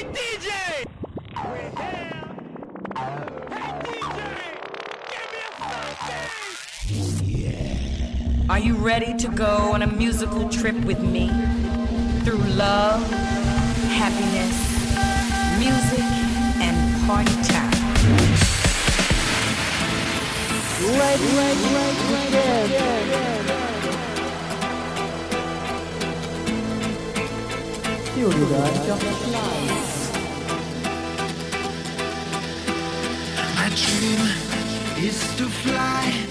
Hey, DJ! We're. Hey, DJ! Give me a! Yeah. Are you ready to go on a musical trip with me? Through love, happiness, music, and party time. Right, right, right, right, Prioridade Offline. dream is to fly.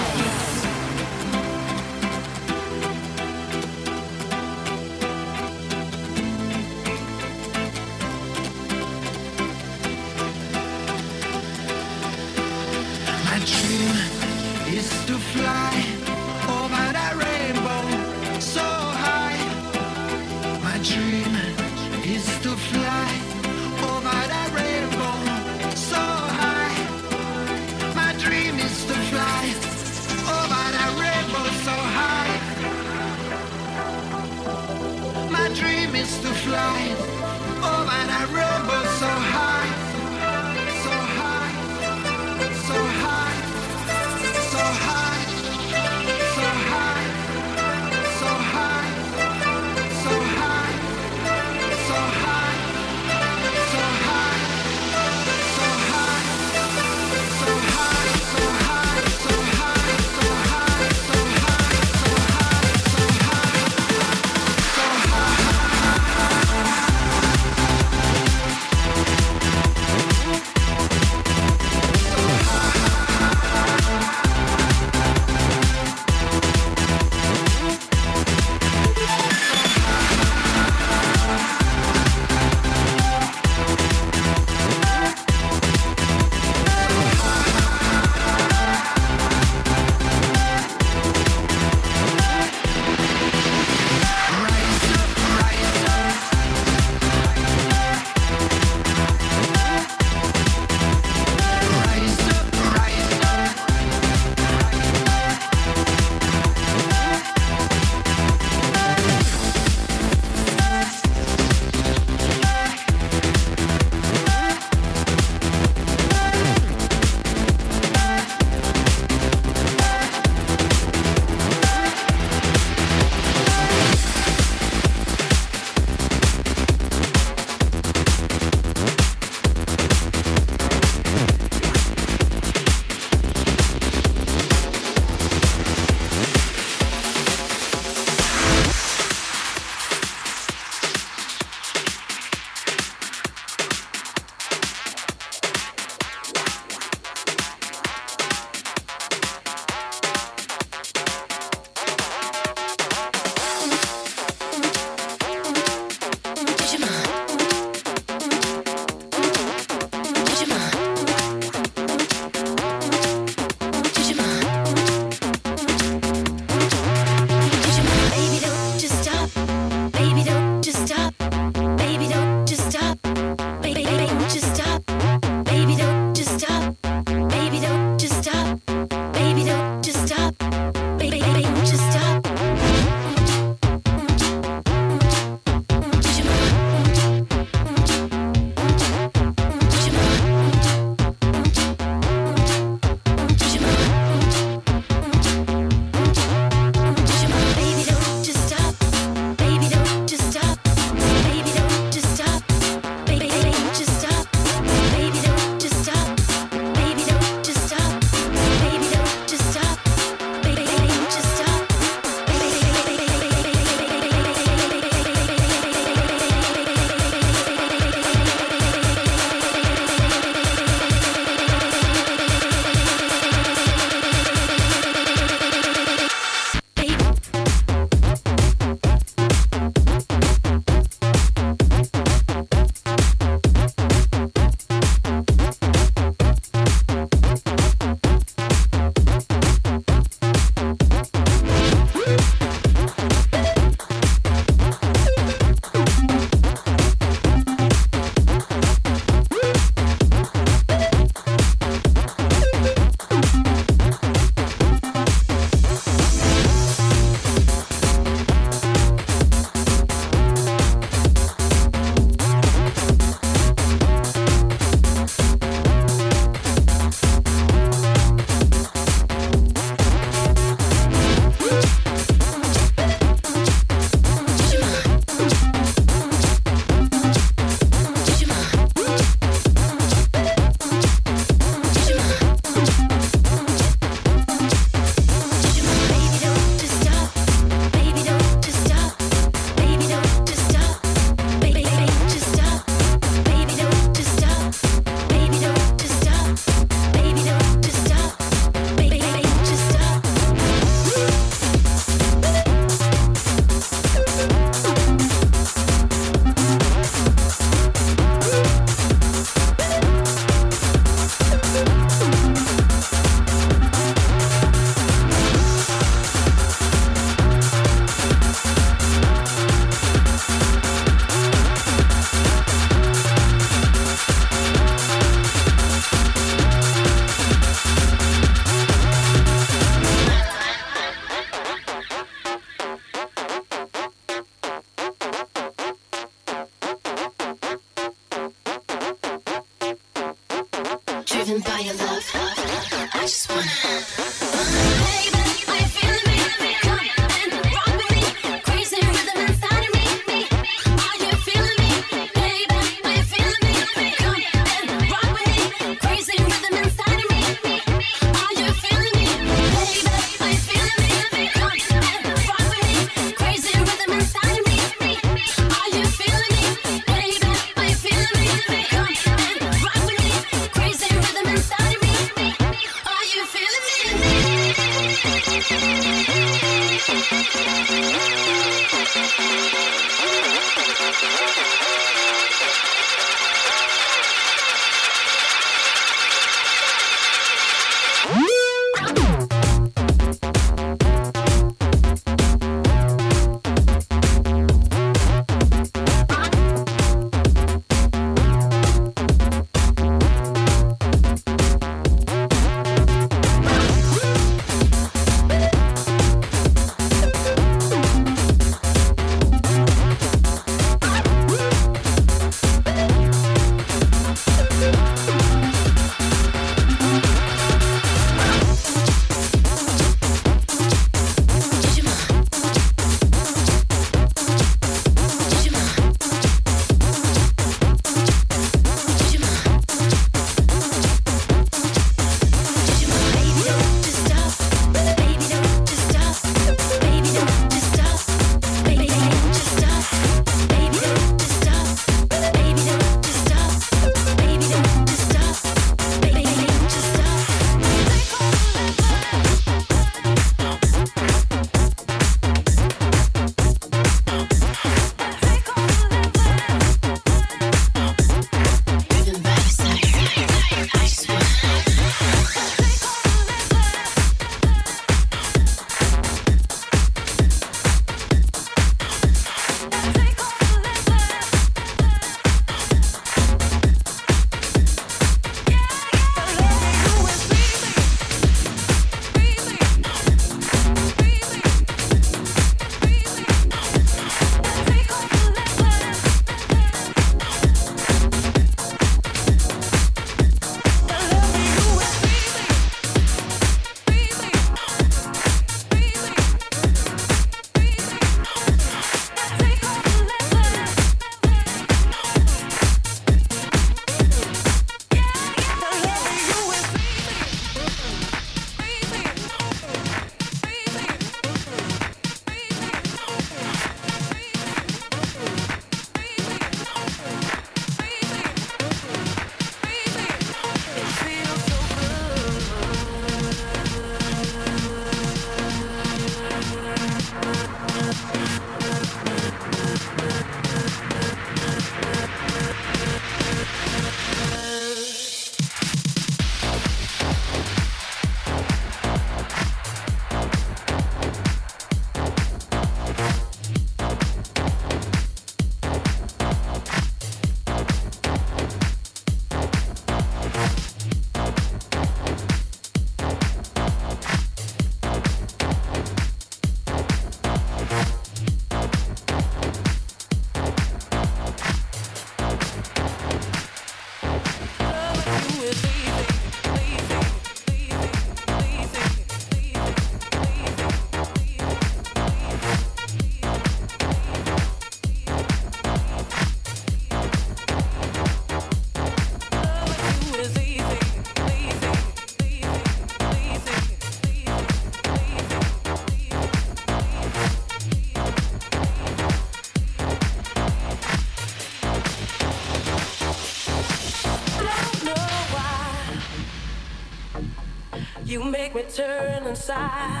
Make me turn inside.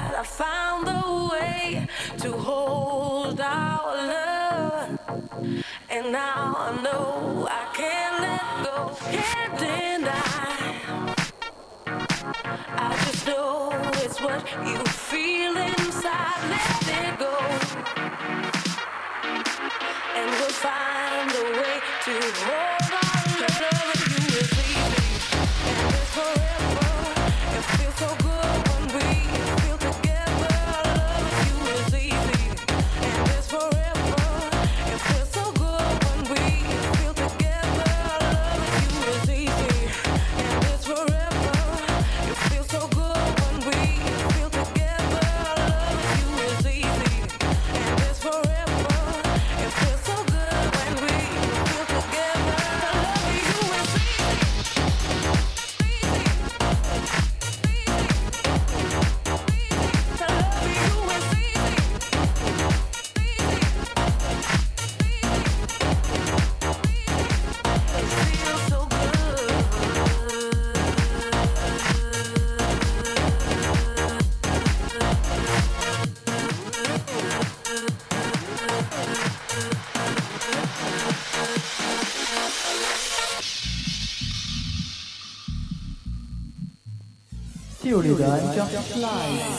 Theory I'm just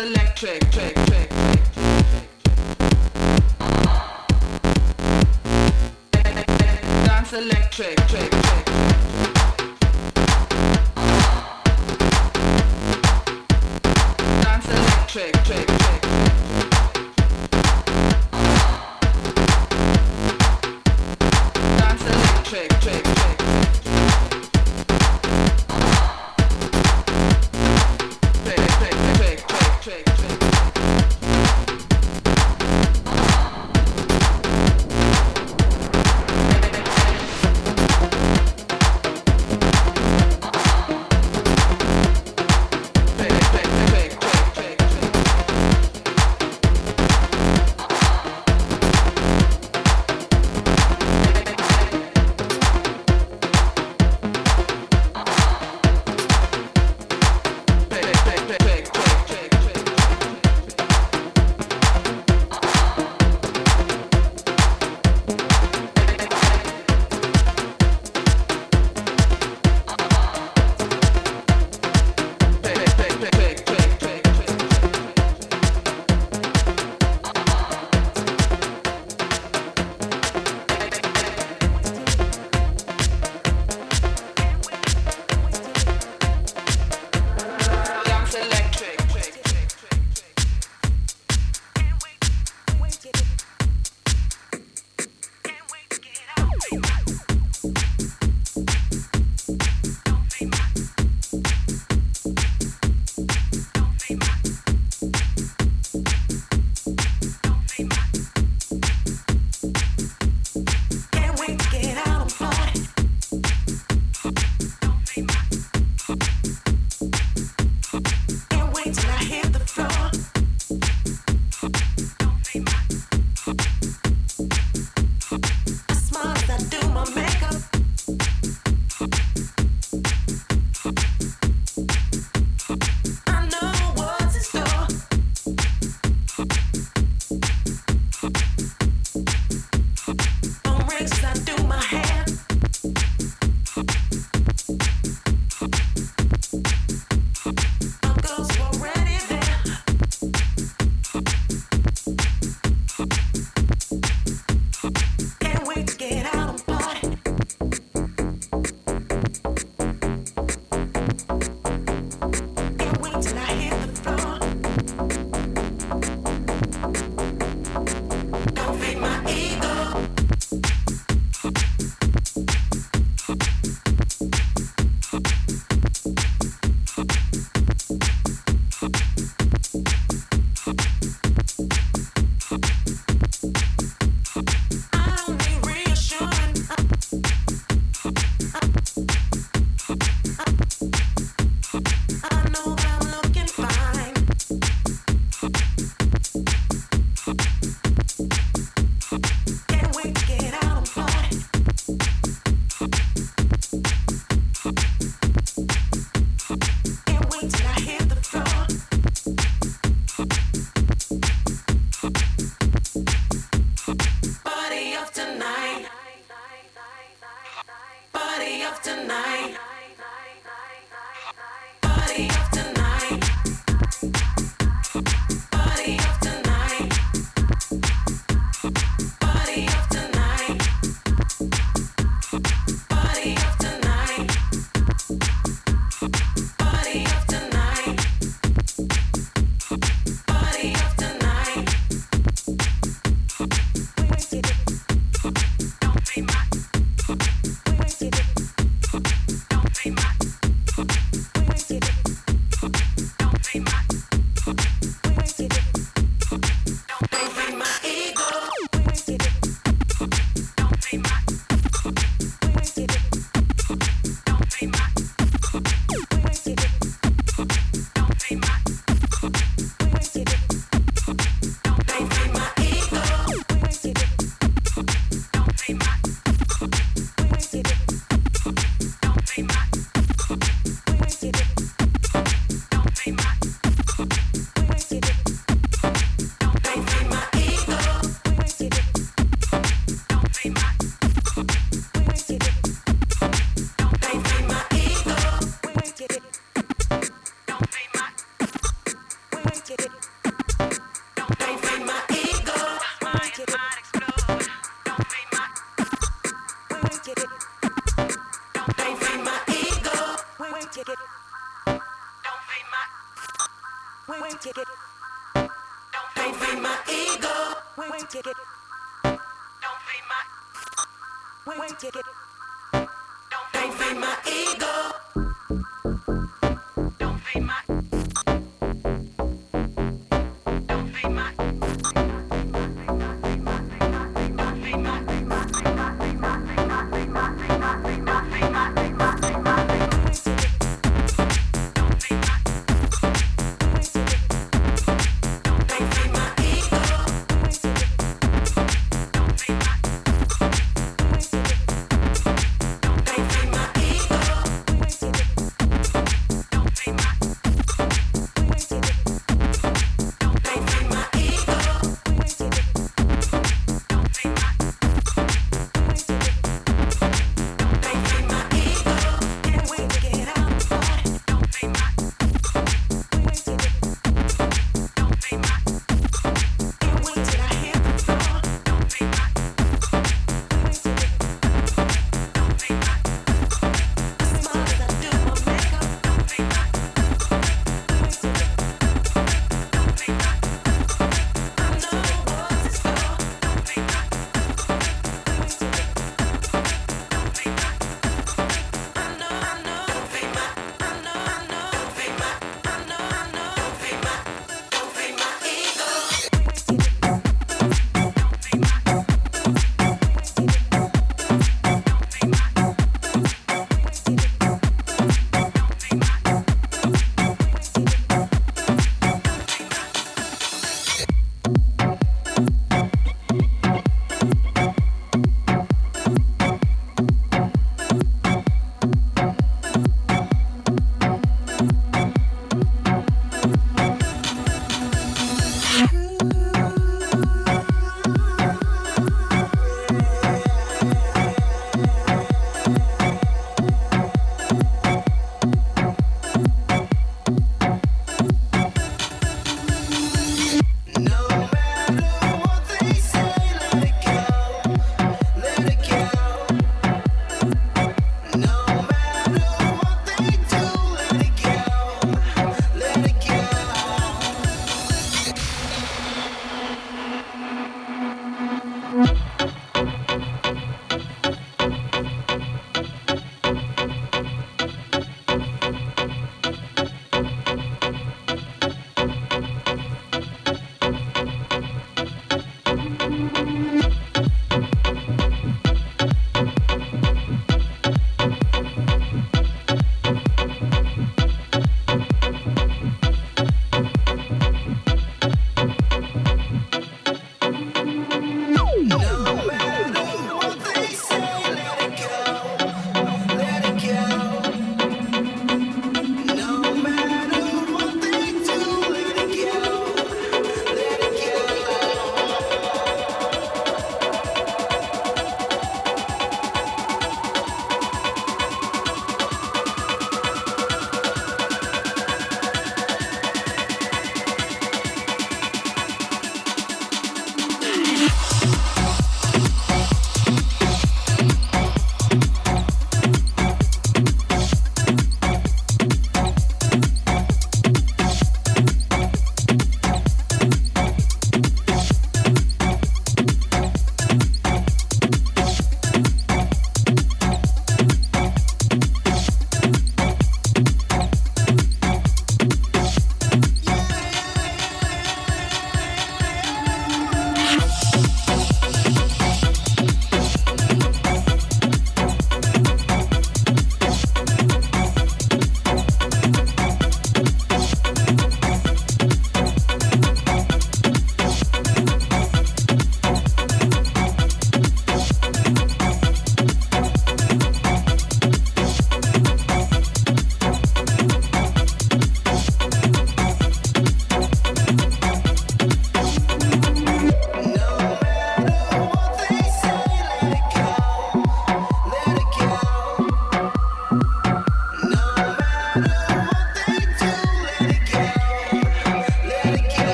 electric, trick, trick, trick, Dance electric, trick,